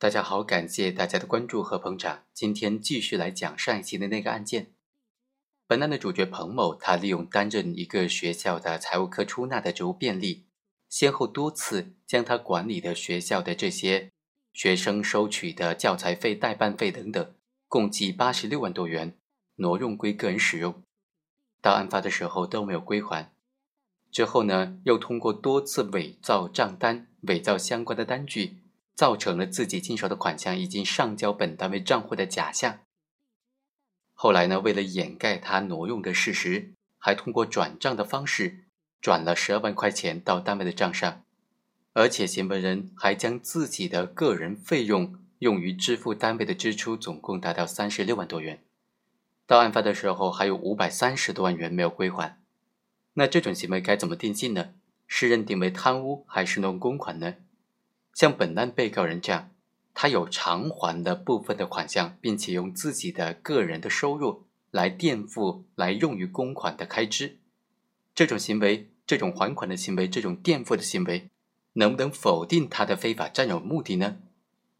大家好，感谢大家的关注和捧场。今天继续来讲上一期的那个案件。本案的主角彭某，他利用担任一个学校的财务科出纳的职务便利，先后多次将他管理的学校的这些学生收取的教材费、代办费等等，共计八十六万多元，挪用归个人使用。到案发的时候都没有归还。之后呢，又通过多次伪造账单、伪造相关的单据。造成了自己经手的款项已经上交本单位账户的假象。后来呢，为了掩盖他挪用的事实，还通过转账的方式转了十二万块钱到单位的账上，而且行为人还将自己的个人费用用于支付单位的支出，总共达到三十六万多元。到案发的时候，还有五百三十多万元没有归还。那这种行为该怎么定性呢？是认定为贪污还是挪公款呢？像本案被告人这样，他有偿还的部分的款项，并且用自己的个人的收入来垫付，来用于公款的开支，这种行为，这种还款的行为，这种垫付的行为，能不能否定他的非法占有目的呢？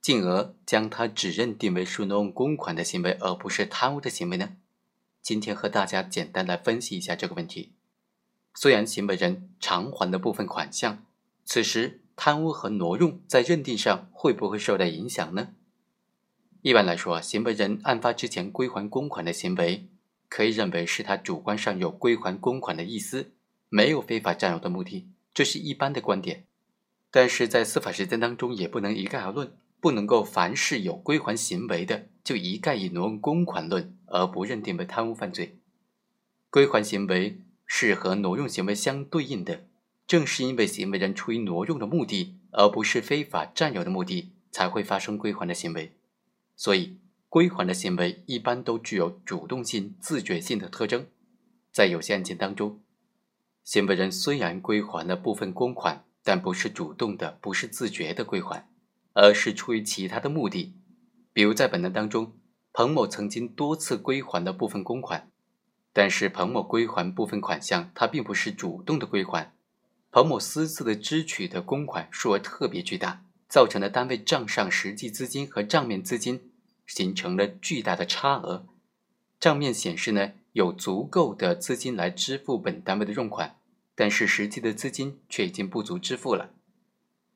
进而将他只认定为是挪用公款的行为，而不是贪污的行为呢？今天和大家简单来分析一下这个问题。虽然行为人偿还的部分款项，此时。贪污和挪用在认定上会不会受到影响呢？一般来说，行为人案发之前归还公款的行为，可以认为是他主观上有归还公款的意思，没有非法占有的目的，这是一般的观点。但是在司法实践当中，也不能一概而论，不能够凡是有归还行为的，就一概以挪用公款论，而不认定为贪污犯罪。归还行为是和挪用行为相对应的。正是因为行为人出于挪用的目的，而不是非法占有的目的，才会发生归还的行为。所以，归还的行为一般都具有主动性、自觉性的特征。在有些案件当中，行为人虽然归还了部分公款，但不是主动的，不是自觉的归还，而是出于其他的目的。比如在本案当中，彭某曾经多次归还了部分公款，但是彭某归还部分款项，他并不是主动的归还。彭某私自的支取的公款数额特别巨大，造成了单位账上实际资金和账面资金形成了巨大的差额。账面显示呢有足够的资金来支付本单位的用款，但是实际的资金却已经不足支付了。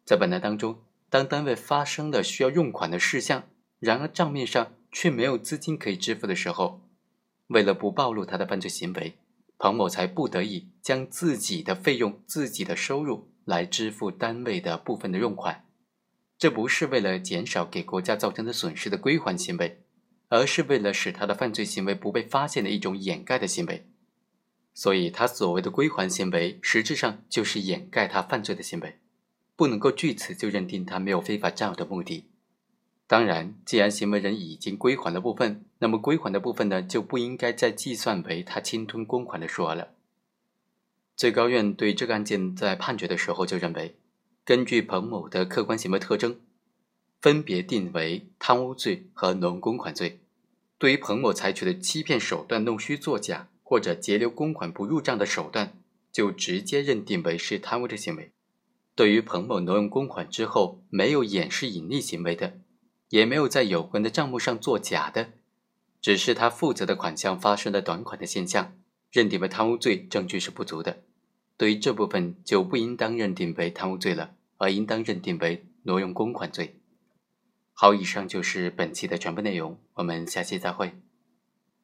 在本案当中，当单位发生了需要用款的事项，然而账面上却没有资金可以支付的时候，为了不暴露他的犯罪行为。彭某才不得已将自己的费用、自己的收入来支付单位的部分的用款，这不是为了减少给国家造成的损失的归还行为，而是为了使他的犯罪行为不被发现的一种掩盖的行为。所以，他所谓的归还行为，实质上就是掩盖他犯罪的行为，不能够据此就认定他没有非法占有的目的。当然，既然行为人已经归还了部分，那么归还的部分呢，就不应该再计算为他侵吞公款的数额了。最高院对这个案件在判决的时候就认为，根据彭某的客观行为特征，分别定为贪污罪和挪用公款罪。对于彭某采取的欺骗手段、弄虚作假或者截留公款不入账的手段，就直接认定为是贪污的行为。对于彭某挪用公款之后没有掩饰隐匿行为的，也没有在有关的账目上作假的，只是他负责的款项发生了短款的现象，认定为贪污罪，证据是不足的。对于这部分就不应当认定为贪污罪了，而应当认定为挪用公款罪。好，以上就是本期的全部内容，我们下期再会。